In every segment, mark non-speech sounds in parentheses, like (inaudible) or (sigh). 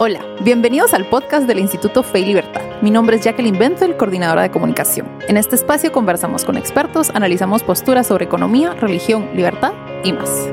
Hola, bienvenidos al podcast del Instituto Fe y Libertad. Mi nombre es Jacqueline Benzel, coordinadora de comunicación. En este espacio conversamos con expertos, analizamos posturas sobre economía, religión, libertad y más.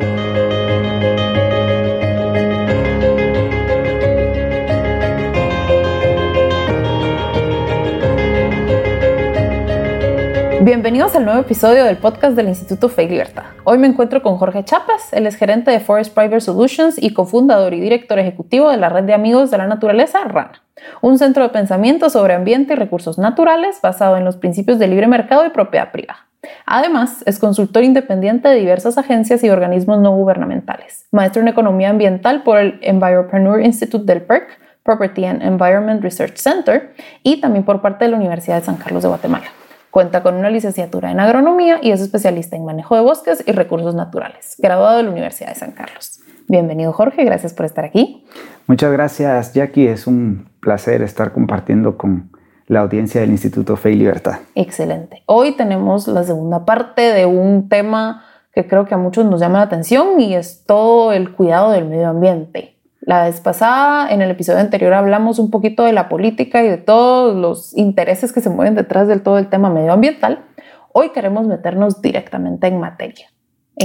Bienvenidos al nuevo episodio del podcast del Instituto Fe Libertad. Hoy me encuentro con Jorge Chapas, él es gerente de Forest Private Solutions y cofundador y director ejecutivo de la red de amigos de la naturaleza RANA, un centro de pensamiento sobre ambiente y recursos naturales basado en los principios de libre mercado y propiedad privada. Además, es consultor independiente de diversas agencias y organismos no gubernamentales, maestro en economía ambiental por el Enviropreneur Institute del PERC, Property and Environment Research Center, y también por parte de la Universidad de San Carlos de Guatemala. Cuenta con una licenciatura en agronomía y es especialista en manejo de bosques y recursos naturales, graduado de la Universidad de San Carlos. Bienvenido Jorge, gracias por estar aquí. Muchas gracias Jackie, es un placer estar compartiendo con la audiencia del Instituto Fe y Libertad. Excelente. Hoy tenemos la segunda parte de un tema que creo que a muchos nos llama la atención y es todo el cuidado del medio ambiente. La vez pasada, en el episodio anterior, hablamos un poquito de la política y de todos los intereses que se mueven detrás del todo el tema medioambiental. Hoy queremos meternos directamente en materia.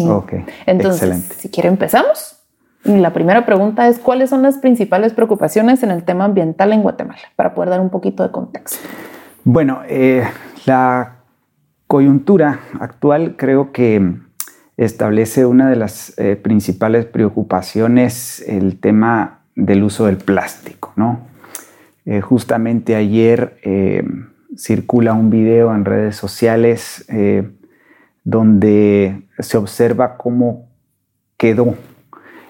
ok, Entonces, excelente. si quiere, empezamos. la primera pregunta es, ¿cuáles son las principales preocupaciones en el tema ambiental en Guatemala? Para poder dar un poquito de contexto. Bueno, eh, la coyuntura actual creo que establece una de las eh, principales preocupaciones, el tema del uso del plástico. ¿no? Eh, justamente ayer eh, circula un video en redes sociales donde se observa cómo quedó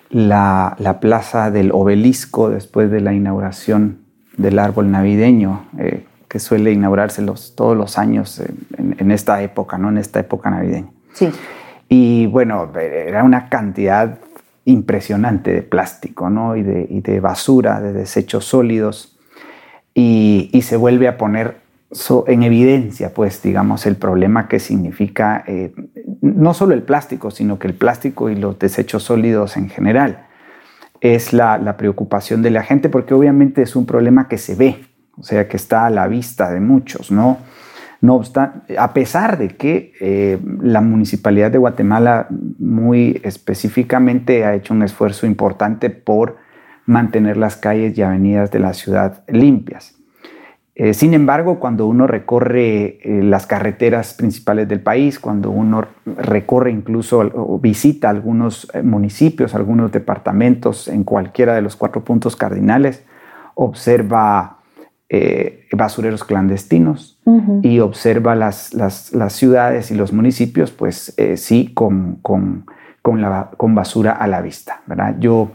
la, la, plaza del obelisco después de la inauguración del árbol navideño, que suele inaugurarse los, todos los años en, en, esta época, ¿no? en esta época navideña. Sí. Y bueno, era una cantidad impresionante de plástico ¿no? y, de, basura, de desechos sólidos. Y, se vuelve a poner en evidencia, pues, digamos, el problema que significa eh, no solo el plástico, sino que el plástico y los desechos sólidos en general. Es la, la preocupación de la gente porque obviamente es un problema que se ve, o sea, que está a la vista de muchos, ¿no? No obstante, a pesar de que eh, la Municipalidad de Guatemala muy específicamente ha hecho un esfuerzo importante por mantener las calles y avenidas de la ciudad limpias. Eh, sin embargo, cuando uno recorre eh, las carreteras principales del país, cuando uno recorre incluso o visita algunos municipios, algunos departamentos en cualquiera de los cuatro puntos cardinales, observa eh, basureros clandestinos uh -huh. y observa las, las, las, ciudades y los municipios, pues eh, sí, con, con, con, la, con, basura a la vista. ¿verdad? Yo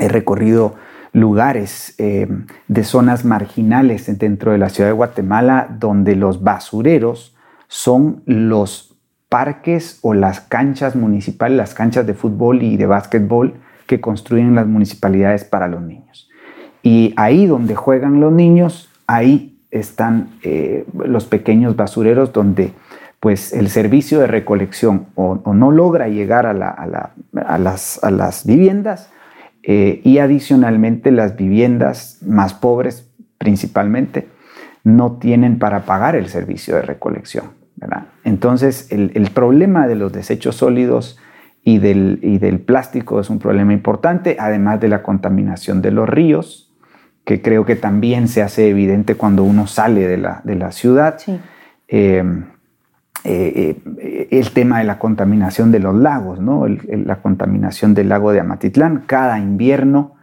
he recorrido lugares eh, de zonas marginales dentro de la ciudad de Guatemala donde los basureros son los parques o las canchas municipales, las canchas de fútbol y de básquetbol que construyen las municipalidades para los niños. Y ahí donde juegan los niños, ahí están eh, los pequeños basureros donde pues el servicio de recolección o, no logra llegar a, la, a, la, a, las, viviendas eh, y adicionalmente las viviendas más pobres principalmente no tienen para pagar el servicio de recolección. Entonces el, problema de los desechos sólidos y del plástico es un problema importante, además de la contaminación de los ríos, que creo que también se hace evidente cuando uno sale de la, de la ciudad. Sí. Eh, eh, eh, el tema de la contaminación de los lagos, ¿no? El, el, la contaminación del lago de Amatitlán. Cada invierno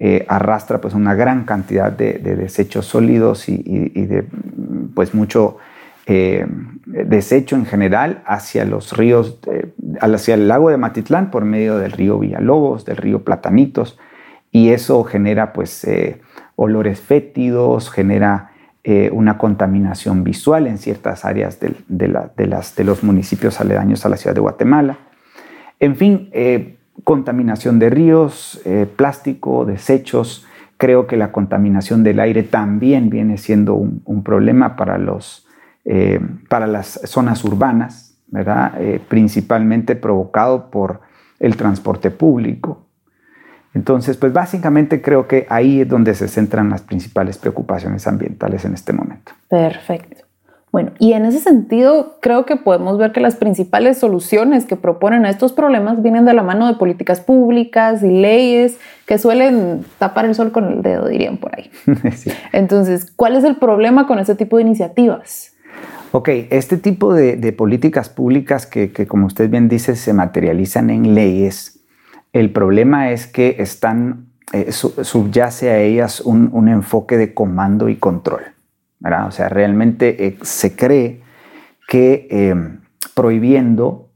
eh, arrastra pues, una gran cantidad de, de desechos sólidos y, y, y, de pues, mucho desecho en general hacia los ríos, hacia el lago de Amatitlán por medio del río Villalobos, del río Platanitos, y eso genera pues olores fétidos, genera eh, una contaminación visual en ciertas áreas de, los municipios aledaños a la ciudad de Guatemala. En fin, eh, contaminación de ríos, eh, plástico, desechos. Creo que la contaminación del aire también viene siendo un, problema para, las zonas urbanas, principalmente provocado por el transporte público, Entonces, pues básicamente creo que ahí es donde se centran las principales preocupaciones ambientales en este momento. Perfecto. Bueno, y en ese sentido creo que podemos ver que las principales soluciones que proponen a estos problemas vienen de la mano de políticas públicas y leyes que suelen tapar el sol con el dedo, dirían por ahí. (laughs) Entonces, ¿cuál es el problema con este tipo de iniciativas? Ok, este tipo de, políticas públicas que, como usted bien dice, se materializan en leyes, el problema es que están, eh, subyace a ellas un enfoque de comando y control. O sea, realmente eh, se cree que eh, prohibiendo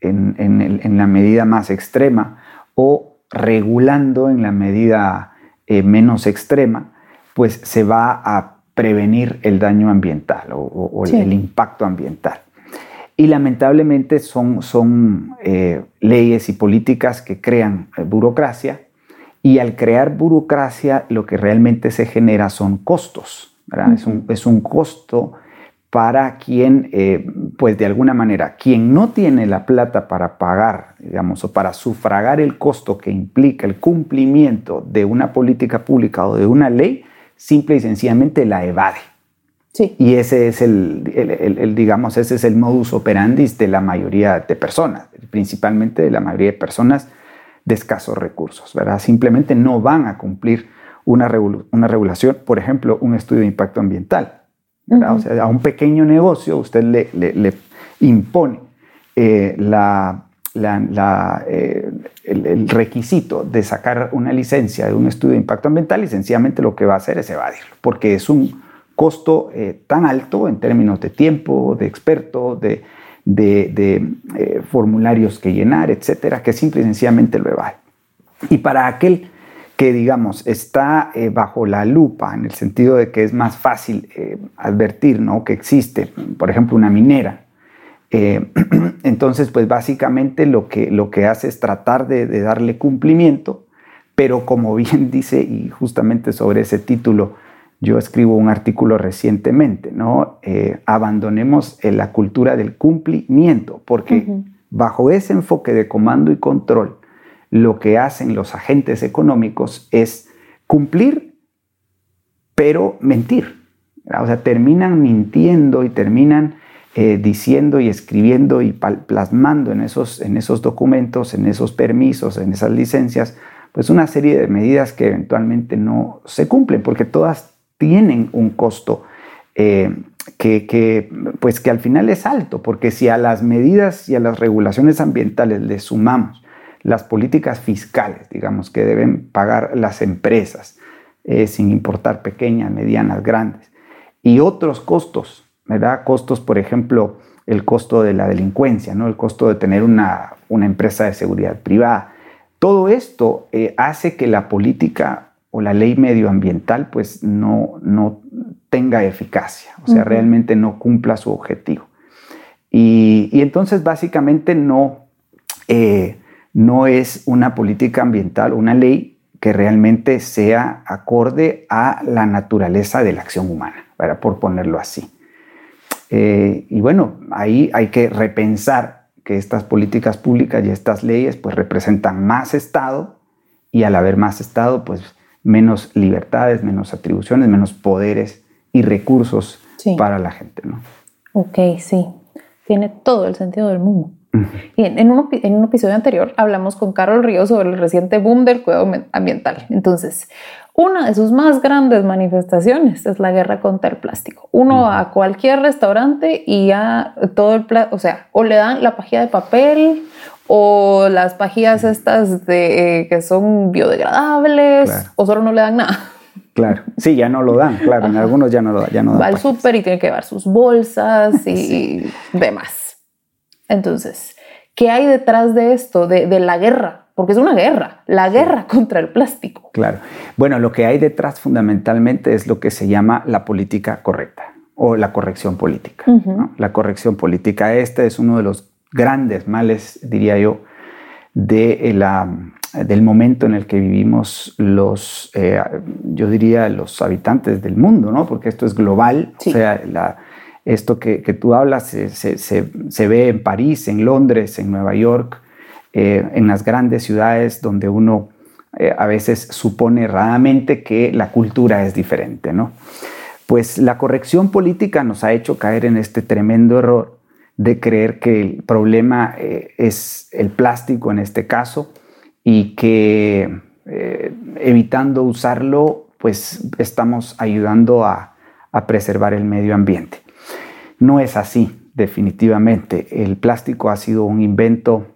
en, la medida más extrema o regulando en la medida eh, menos extrema, pues se va a prevenir el daño ambiental o, el impacto ambiental. Y lamentablemente son, son leyes y políticas que crean burocracia y al crear burocracia lo que realmente se genera son costos es, un, costo para quien, eh, pues de alguna manera, quien no tiene la plata para pagar, digamos, o para sufragar el costo que implica el cumplimiento de una política pública o de una ley, simple y sencillamente la evade. Sí. Y ese es el, digamos, ese es el modus operandi de la mayoría de personas, principalmente de la mayoría de personas de escasos recursos, ¿verdad? Simplemente no van a cumplir una, una regulación, por ejemplo, un estudio de impacto ambiental. O sea, a un pequeño negocio usted le, le, impone eh, la, la, eh, el, requisito de sacar una licencia de un estudio de impacto ambiental y sencillamente lo que va a hacer es evadirlo, porque es un costo eh, tan alto en términos de tiempo, de experto, de, de formularios que llenar, etcétera, que simple y sencillamente lo evade. Y para aquel que digamos está eh, bajo la lupa en el sentido de que es más fácil eh, advertir ¿no? que existe, por ejemplo, una minera. Eh, (clears throat) entonces, pues básicamente lo que, lo que hace es tratar de, darle cumplimiento, pero como bien (laughs) dice, y justamente sobre ese título yo escribo un artículo recientemente, ¿no? abandonemos la cultura del cumplimiento, porque bajo ese enfoque de comando y control, lo que hacen los agentes económicos es cumplir, pero mentir. O sea, terminan mintiendo y terminan eh, diciendo y escribiendo y plasmando en esos, en esos documentos, en esos permisos, en esas licencias, pues una serie de medidas que eventualmente no se cumplen, porque todas tienen un costo eh, que, pues que al final es alto, porque si a las medidas y a las regulaciones ambientales le sumamos las políticas fiscales, digamos, que deben pagar las empresas, eh, sin importar pequeñas, medianas, grandes, y otros costos, ¿verdad? Costos, por ejemplo, el costo de la delincuencia, ¿no? el costo de tener una, empresa de seguridad privada. Todo esto eh, hace que la política o la ley medioambiental pues no, no tenga eficacia, o sea, realmente no cumpla su objetivo. Y, entonces básicamente no, eh, no es una política ambiental, una ley que realmente sea acorde a la naturaleza de la acción humana, para por ponerlo así. Eh, y bueno, ahí hay que repensar que estas políticas públicas y estas leyes pues representan más Estado y al haber más Estado pues menos libertades, menos atribuciones, menos poderes y recursos para la gente, ¿no? Ok, sí, tiene todo el sentido del mundo. en un, en un episodio anterior hablamos con Carol Ríos sobre el reciente boom del cuidado ambiental. Entonces, una de sus más grandes manifestaciones es la guerra contra el plástico. Uno va a cualquier restaurante y ya todo el plástico, o sea, o le dan la pajilla de papel o las pajillas estas de, eh, que son biodegradables o solo no le dan nada. (laughs) Claro, sí, ya no lo dan, claro, en algunos ya no lo ya no Va al súper y tiene que llevar sus bolsas y demás. Entonces, ¿qué hay detrás de esto, de, la guerra? Porque es una guerra, la guerra (laughs) contra el plástico. Claro. Bueno, lo que hay detrás fundamentalmente es lo que se llama la política correcta o la corrección política. La corrección política, este es uno de los grandes males, diría yo, de la, del momento en el que vivimos los, eh, yo diría, los habitantes del mundo, ¿no? Porque esto es global, o sea, la, esto que, tú hablas se, ve en París, en Londres, en Nueva York, eh, en las grandes ciudades donde uno eh, a veces supone erradamente que la cultura es diferente, ¿no? Pues la corrección política nos ha hecho caer en este tremendo error de creer que el problema eh, es el plástico en este caso y que eh, evitando usarlo, pues estamos ayudando a, a preservar el medio ambiente. No es así, definitivamente. El plástico ha sido un invento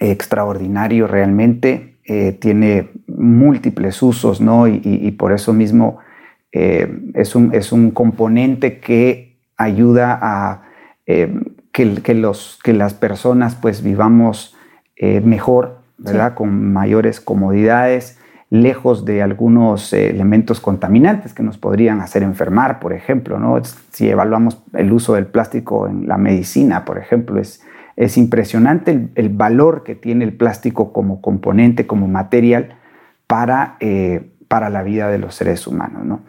extraordinario realmente, eh, tiene múltiples usos, ¿no? Y, por eso mismo es, un, es, un, componente que ayuda a que, los, que las personas pues vivamos mejor, ¿verdad? Con mayores comodidades, lejos de algunos elementos contaminantes que nos podrían hacer enfermar, por ejemplo, ¿no? Si evaluamos el uso del plástico en la medicina, por ejemplo, es es impresionante el, valor que tiene el plástico como componente, como material para, eh, para la vida de los seres humanos.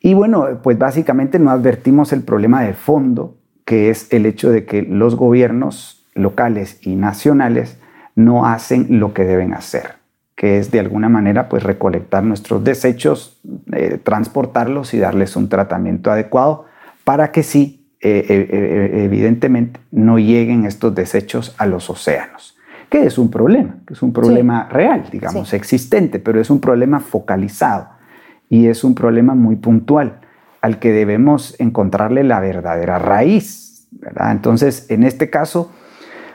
Y bueno, pues básicamente no advertimos el problema de fondo, que es el hecho de que los gobiernos locales y nacionales no hacen lo que deben hacer, que es de alguna manera pues recolectar nuestros desechos, eh, transportarlos y darles un tratamiento adecuado para que sí eh, eh, evidentemente no lleguen estos desechos a los océanos, que es un problema, que es un problema real, digamos, existente, pero es un problema focalizado y es un problema muy puntual al que debemos encontrarle la verdadera raíz. ¿verdad? Entonces, en este caso,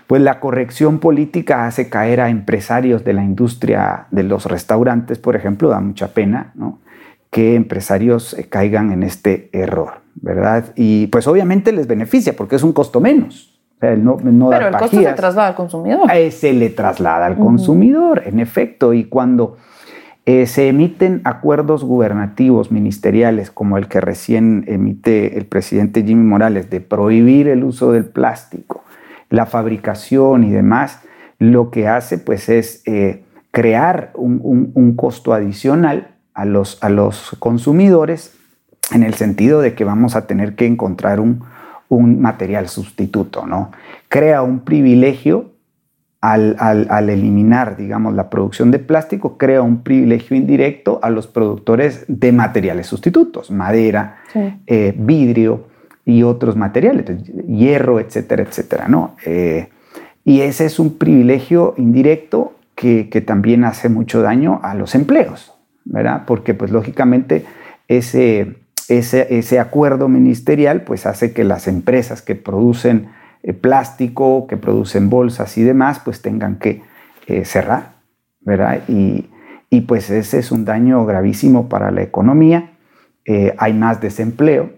pues la corrección política hace caer a empresarios de la industria de los restaurantes, por ejemplo, da mucha pena, ¿no? que empresarios caigan en este error. ¿verdad? Y pues obviamente les beneficia porque es un costo menos. no, Pero el costo se traslada al consumidor. Se le traslada al consumidor, en efecto, y cuando eh, se emiten acuerdos gubernativos ministeriales como el que recién emite el presidente Jimmy Morales de prohibir el uso del plástico, la fabricación y demás, lo que hace pues es eh, crear un, un, costo adicional a los, a los consumidores en el sentido de que vamos a tener que encontrar un, material sustituto, ¿no? Crea un privilegio al, eliminar, digamos, la producción de plástico, crea un privilegio indirecto a los productores de materiales sustitutos, madera, eh, vidrio y otros materiales, hierro, etcétera, etcétera, ¿no? Eh, y ese es un privilegio indirecto que, que, también hace mucho daño a los empleos, ¿verdad? Porque, pues, lógicamente, ese ese, acuerdo ministerial pues hace que las empresas que producen eh, plástico, que producen bolsas y demás, pues tengan que eh, cerrar, ¿verdad? Y, pues ese es un daño gravísimo para la economía. Eh, hay más desempleo,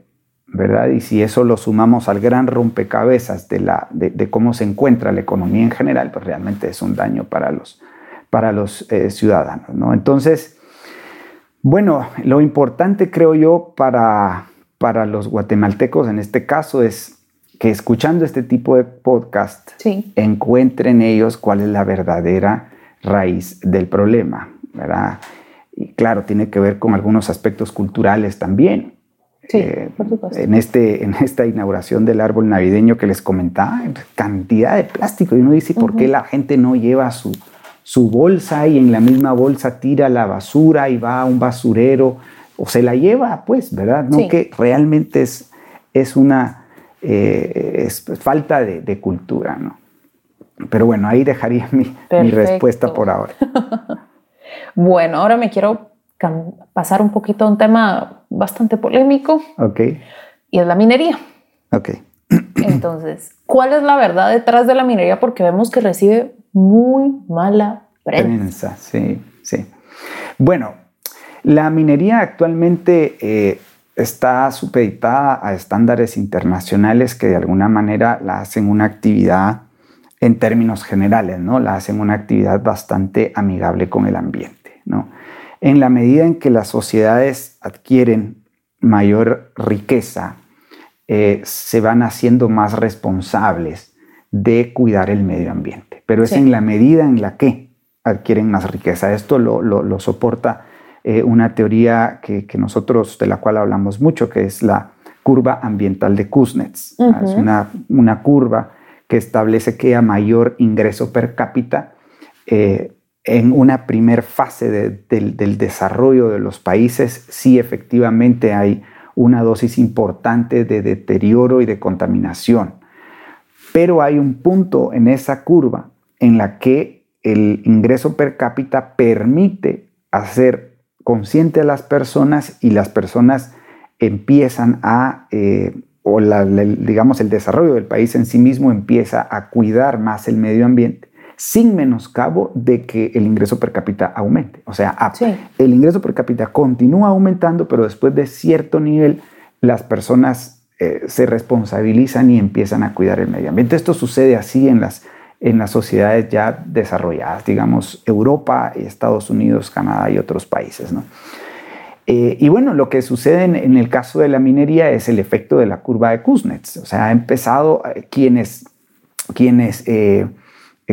¿verdad? Y si eso lo sumamos al gran rompecabezas de, la, de, cómo se encuentra la economía en general, pues realmente es un daño para los, para los ciudadanos, ¿no? Entonces, bueno, lo importante creo yo para, para los guatemaltecos en este caso es que escuchando este tipo de podcast encuentren ellos cuál es la verdadera raíz del problema, ¿verdad? Y claro, tiene que ver con algunos aspectos culturales también. Sí, eh, por supuesto. En, este, en esta inauguración del árbol navideño que les comentaba, cantidad de plástico. Y uno dice, ¿por qué la gente no lleva su, su bolsa y en la misma bolsa tira la basura y va a un basurero o se la lleva, pues, ¿verdad? No que realmente es, es una eh, falta de, cultura, ¿no? Pero bueno, ahí dejaría mi, respuesta por ahora. (laughs) bueno, ahora me quiero pasar un poquito a un tema bastante polémico. Ok. Y es la minería. Ok. (clears throat) Entonces, ¿cuál es la verdad detrás de la minería? Porque vemos que recibe muy mala prensa. sí, sí. Bueno, la minería actualmente eh, está supeditada a estándares internacionales que de alguna manera la hacen una actividad en términos generales, ¿no? La hacen una actividad bastante amigable con el ambiente, ¿no? En la medida en que las sociedades adquieren mayor riqueza, eh, se van haciendo más responsables de cuidar el medio ambiente. Pero es en la medida en la que adquieren más riqueza. Esto lo, soporta eh, una teoría que, nosotros, de la cual hablamos mucho, que es la curva ambiental de Kuznets. Es una, una, curva que establece que a mayor ingreso per cápita, eh, en una primer fase del desarrollo de los países, sí efectivamente hay una dosis importante de deterioro y de contaminación. Pero hay un punto en esa curva en la que el ingreso per cápita permite hacer consciente a las personas y las personas empiezan a, eh, o digamos el desarrollo del país en sí mismo empieza a cuidar más el medio ambiente sin menoscabo de que el ingreso per cápita aumente. O sea, el ingreso per cápita continúa aumentando, pero después de cierto nivel las personas eh, se responsabilizan y empiezan a cuidar el medio ambiente. Esto sucede así en las, en las sociedades ya desarrolladas, digamos Europa, Estados Unidos, Canadá y otros países. Eh, y bueno, lo que sucede en, el caso de la minería es el efecto de la curva de Kuznets. O sea, ha empezado eh, quienes, quienes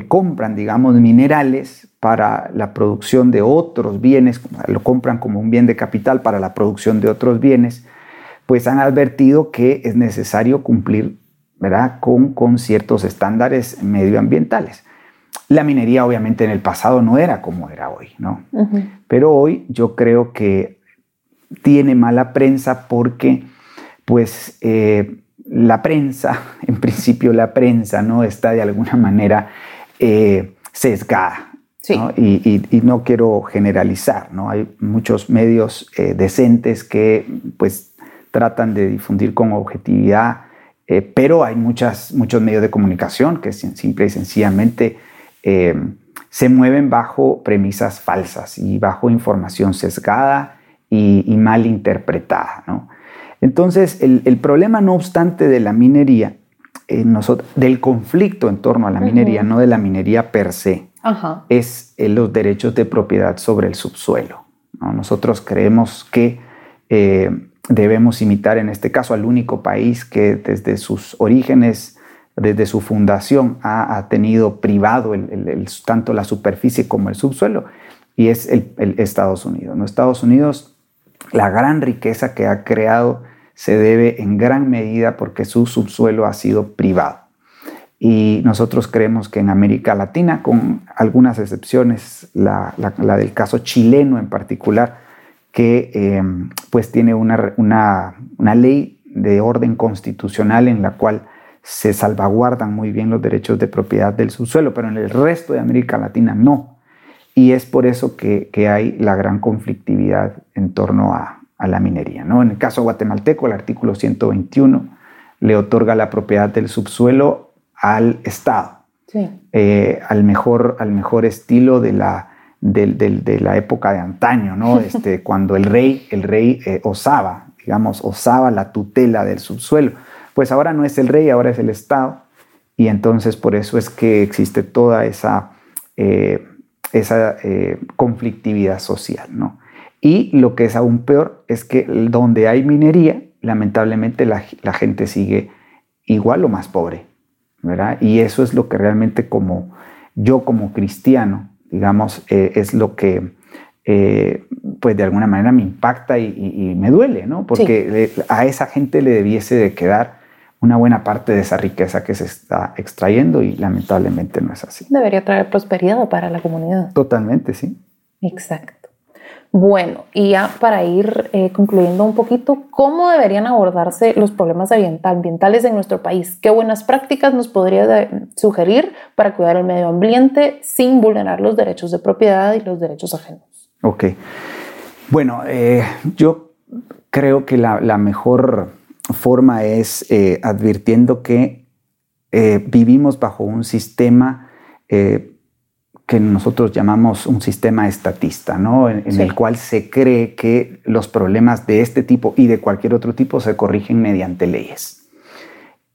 compran, digamos, minerales para la producción de otros bienes, lo compran como un bien de capital para la producción de otros bienes, pues han advertido que es necesario cumplir ¿verdad? Con, con ciertos estándares medioambientales. La minería obviamente en el pasado no era como era hoy, ¿no? Pero hoy yo creo que tiene mala prensa porque pues eh, la prensa, (laughs) en principio la prensa, ¿no? Está de alguna manera eh, sesgada. Y, no quiero generalizar, ¿no? Hay muchos medios eh, decentes que pues tratan de difundir con objetividad, eh, pero hay muchas, muchos medios de comunicación que simple y sencillamente se mueven bajo premisas falsas y bajo información sesgada y, mal interpretada, Entonces, el, el problema, no obstante, de la minería del conflicto en torno a la minería, no de la minería per se, es eh, los derechos de propiedad sobre el subsuelo. Nosotros creemos que eh, debemos imitar en este caso al único país que desde sus orígenes, desde su fundación, ha, tenido privado tanto la superficie como el subsuelo, y es el, Estados Unidos. ¿no? Estados Unidos, la gran riqueza que ha creado se debe en gran medida porque su subsuelo ha sido privado. Y nosotros creemos que en América Latina, con algunas excepciones, la, del caso chileno en particular, que eh, pues tiene una, una, ley de orden constitucional en la cual se salvaguardan muy bien los derechos de propiedad del subsuelo, pero en el resto de América Latina no. Y es por eso que, que hay la gran conflictividad en torno a, a la minería. ¿no? En el caso guatemalteco, el artículo 121 le otorga la propiedad del subsuelo al Estado, eh, al, mejor, al mejor estilo de la, de, la época de antaño, ¿no? (laughs) este, cuando el rey, el rey eh, osaba, digamos, osaba la tutela del subsuelo. Pues ahora no es el rey, ahora es el Estado. Y entonces por eso es que existe toda esa, eh, esa conflictividad social. ¿no? Y lo que es aún peor es que donde hay minería, lamentablemente la, gente sigue igual o más pobre, ¿verdad? Y eso es lo que realmente como yo como cristiano, digamos, eh, es lo que eh, pues de alguna manera me impacta y, me duele, ¿no? Porque a esa gente le debiese de quedar una buena parte de esa riqueza que se está extrayendo y lamentablemente no es así. Debería traer prosperidad para la comunidad. Totalmente, sí. Exacto. Bueno, y ya para ir eh, concluyendo un poquito, ¿cómo deberían abordarse los problemas ambientales en nuestro país? ¿Qué buenas prácticas nos podría sugerir para cuidar el medio ambiente sin vulnerar los derechos de propiedad y los derechos ajenos? Ok. Bueno, eh, yo creo que la, mejor forma es eh, advirtiendo que vivimos bajo un sistema que nosotros llamamos un sistema estatista, ¿no? en, el cual se cree que los problemas de este tipo y de cualquier otro tipo se corrigen mediante leyes.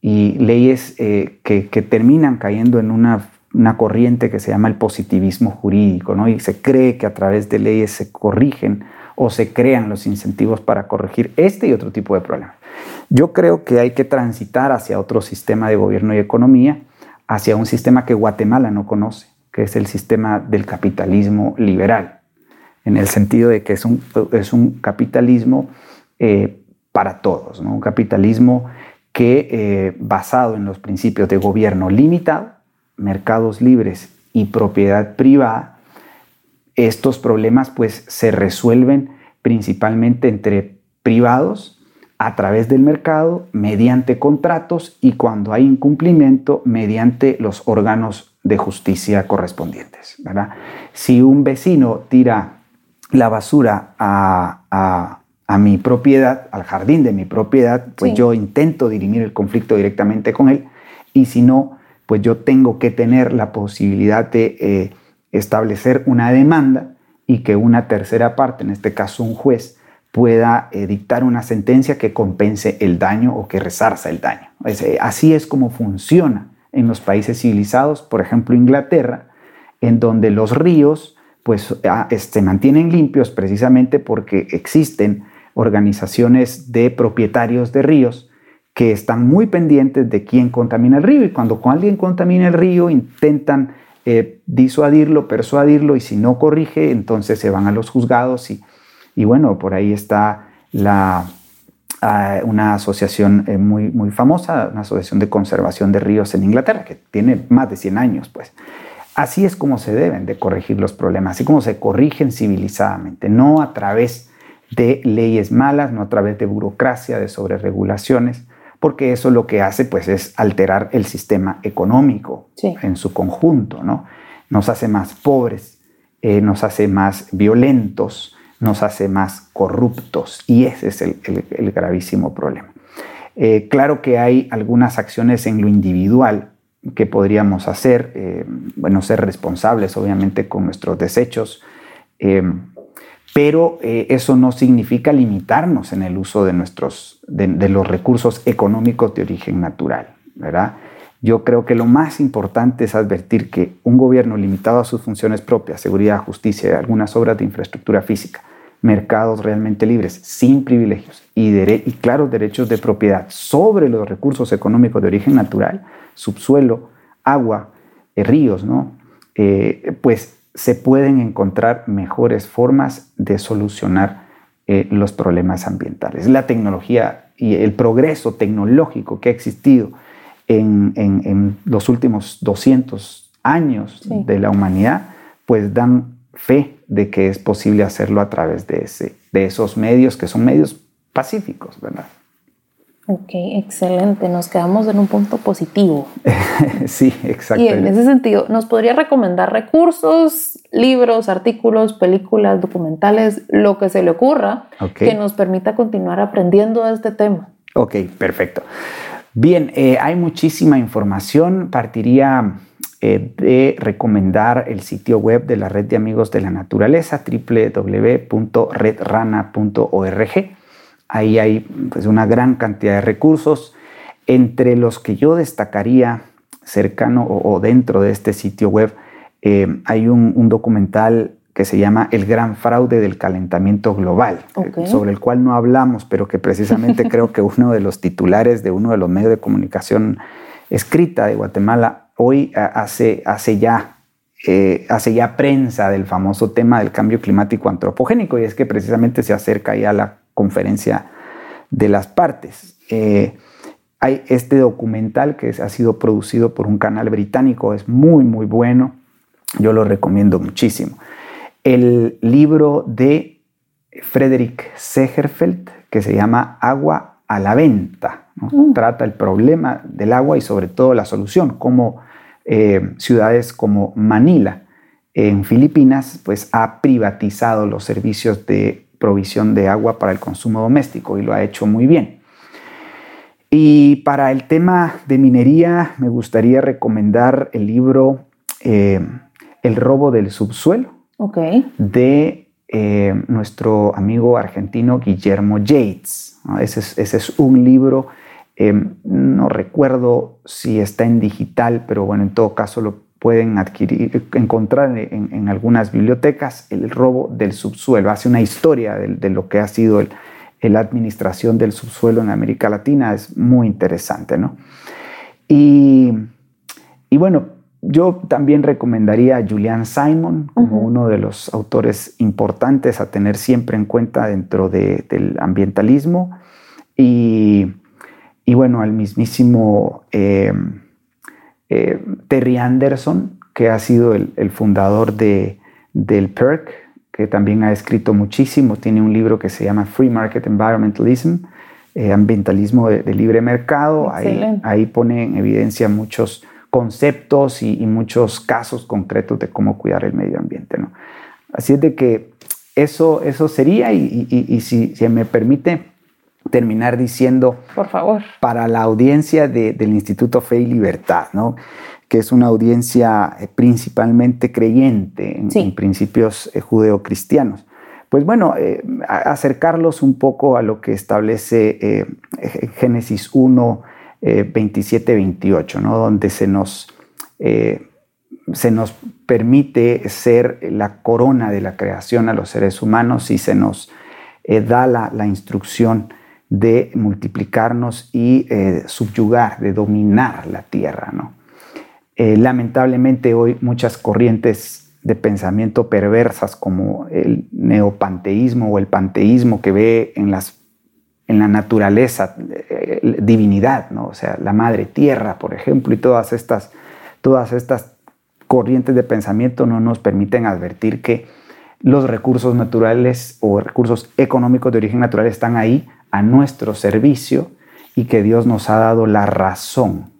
Y leyes eh, que, terminan cayendo en una, corriente que se llama el positivismo jurídico, ¿no? y se cree que a través de leyes se corrigen o se crean los incentivos para corregir este y otro tipo de problemas. Yo creo que hay que transitar hacia otro sistema de gobierno y economía, hacia un sistema que Guatemala no conoce que es el sistema del capitalismo liberal, en el sentido de que es un, es un capitalismo eh, para todos, un capitalismo que eh, basado en los principios de gobierno limitado, mercados libres y propiedad privada, estos problemas pues se resuelven principalmente entre privados a través del mercado, mediante contratos y cuando hay incumplimiento, mediante los órganos de justicia correspondientes. Si un vecino tira la basura a, mi propiedad, al jardín de mi propiedad, pues yo intento dirimir el conflicto directamente con él y si no, pues yo tengo que tener la posibilidad de eh, establecer una demanda y que una tercera parte, en este caso un juez, pueda eh, dictar una sentencia que compense el daño o que resarza el daño. Eh, así es como funciona en los países civilizados, por ejemplo Inglaterra, en donde los ríos pues, ah, se mantienen limpios precisamente porque existen organizaciones de propietarios de ríos que están muy pendientes de quién contamina el río. Y cuando alguien contamina el río intentan eh, disuadirlo, persuadirlo y si no corrige, entonces se van a los juzgados y, y bueno, por ahí está la, ah, una asociación eh, muy, muy famosa, una asociación de conservación de ríos en Inglaterra, que tiene más de 100 años, pues. Así es como se deben de corregir los problemas, así como se corrigen civilizadamente, no a través de leyes malas, no a través de burocracia, de sobreregulaciones, porque eso lo que hace pues es alterar el sistema económico en su conjunto, ¿no? Nos hace más pobres, eh, nos hace más violentos, nos hace más corruptos y ese es el, gravísimo problema. Eh, claro que hay algunas acciones en lo individual que podríamos hacer, eh, bueno, ser responsables obviamente con nuestros desechos, pero eh, eso no significa limitarnos en el uso de, nuestros, de, los recursos económicos de origen natural, ¿verdad? Yo creo que lo más importante es advertir que un gobierno limitado a sus funciones propias, seguridad, justicia y algunas obras de infraestructura física, mercados realmente libres, sin privilegios y, y claros derechos de propiedad sobre los recursos económicos de origen natural, subsuelo, agua, eh, ríos, ¿no? Eh, pues se pueden encontrar mejores formas de solucionar eh, los problemas ambientales. La tecnología y el progreso tecnológico que ha existido en, los últimos 200 años de la humanidad, pues dan fe de que es posible hacerlo a través de, ese, de esos medios que son medios pacíficos, ¿verdad? Ok, excelente. Nos quedamos en un punto positivo. (laughs) sí, exacto. Y en ese sentido, ¿nos podría recomendar recursos, libros, artículos, películas, documentales, lo que se le ocurra que nos permita continuar aprendiendo de este tema? Ok, perfecto. Bien, eh, hay muchísima información. Partiría eh, de recomendar el sitio web de la Red de Amigos de la Naturaleza, www.redrana.org Ahí hay pues, una gran cantidad de recursos, entre los que yo destacaría cercano o, dentro de este sitio web, eh, hay un, documental que se llama El gran fraude del calentamiento global, sobre el cual no hablamos, pero que precisamente (laughs) creo que uno de los titulares de uno de los medios de comunicación escrita de Guatemala hoy hace, hace ya eh, hace ya prensa del famoso tema del cambio climático antropogénico y es que precisamente se acerca ya la conferencia de las partes. Eh, hay este documental que ha sido producido por un canal británico, es muy, muy bueno, yo lo recomiendo muchísimo. El libro de Frederick Segerfeld, que se llama Agua a la venta, mm. trata el problema del agua y sobre todo la solución, como eh, ciudades como Manila, en Filipinas, pues ha privatizado los servicios de provisión de agua para el consumo doméstico y lo ha hecho muy bien. Y para el tema de minería me gustaría recomendar el libro eh, El robo del subsuelo de eh, nuestro amigo argentino Guillermo Yates. Ese, es, un libro, eh, no recuerdo si está en digital, pero bueno, en todo caso lo pueden adquirir, encontrar en, algunas bibliotecas el robo del subsuelo. Hace una historia de, lo que ha sido la administración del subsuelo en América Latina. Es muy interesante, ¿no? Y, bueno, yo también recomendaría a Julian Simon como uno de los autores importantes a tener siempre en cuenta dentro del ambientalismo. Y, bueno, al mismísimo... Eh, eh, Terry Anderson, que ha sido el, fundador de, del PERC, que también ha escrito muchísimo. Tiene un libro que se llama Free Market Environmentalism, eh, ambientalismo de, libre mercado. Ahí, ahí, pone en evidencia muchos conceptos y, muchos casos concretos de cómo cuidar el medio ambiente. ¿no? Así es de que eso, eso sería, y, si se me permite terminar diciendo, por favor, para la audiencia del Instituto Fe y Libertad, ¿no? que es una audiencia eh, principalmente creyente en, principios eh, judeocristianos. Pues bueno, eh, acercarlos un poco a lo que establece Génesis 1, 27, 28, ¿no? donde se nos, se nos permite ser la corona de la creación a los seres humanos y se nos da la, la, instrucción de multiplicarnos y subyugar, de dominar la tierra. ¿no? Eh, lamentablemente hoy muchas corrientes de pensamiento perversas como el neopanteísmo o el panteísmo que ve en, las, en la naturaleza eh, divinidad, ¿no? O sea, la madre tierra, por ejemplo, y todas estas, todas estas corrientes de pensamiento no nos permiten advertir que los recursos naturales o recursos económicos de origen natural están ahí a nuestro servicio y que Dios nos ha dado la razón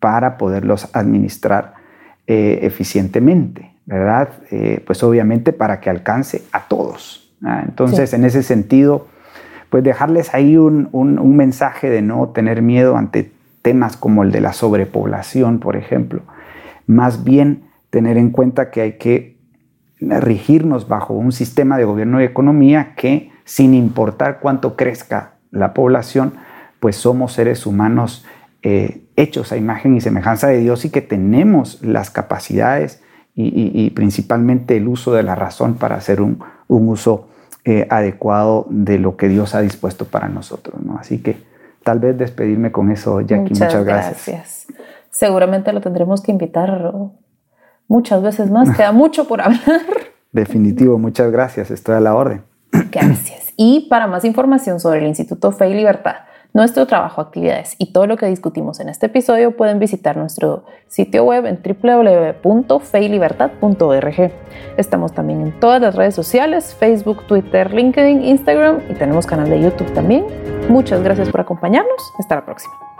para poderlos administrar eh, eficientemente, ¿verdad? Eh, pues obviamente para que alcance a todos. Entonces, en ese sentido, pues dejarles ahí un, un, mensaje de no tener miedo ante temas como el de la sobrepoblación, por ejemplo. Más bien tener en cuenta que hay que rigirnos bajo un sistema de gobierno y economía que, sin importar cuánto crezca la población, pues somos seres humanos eh, hechos a imagen y semejanza de Dios y que tenemos las capacidades y, principalmente el uso de la razón para hacer un, uso eh, adecuado de lo que Dios ha dispuesto para nosotros. ¿no? Así que tal vez despedirme con eso, Jackie. Muchas, gracias. Seguramente lo tendremos que invitar muchas veces más. Queda (laughs) mucho por hablar. Definitivo, muchas gracias. Estoy a la orden. Gracias. Y para más información sobre el Instituto Fe y Libertad, nuestro trabajo, actividades y todo lo que discutimos en este episodio pueden visitar nuestro sitio web en www.feylibertad.org. Estamos también en todas las redes sociales, Facebook, Twitter, LinkedIn, Instagram y tenemos canal de YouTube también. Muchas gracias por acompañarnos. Hasta la próxima.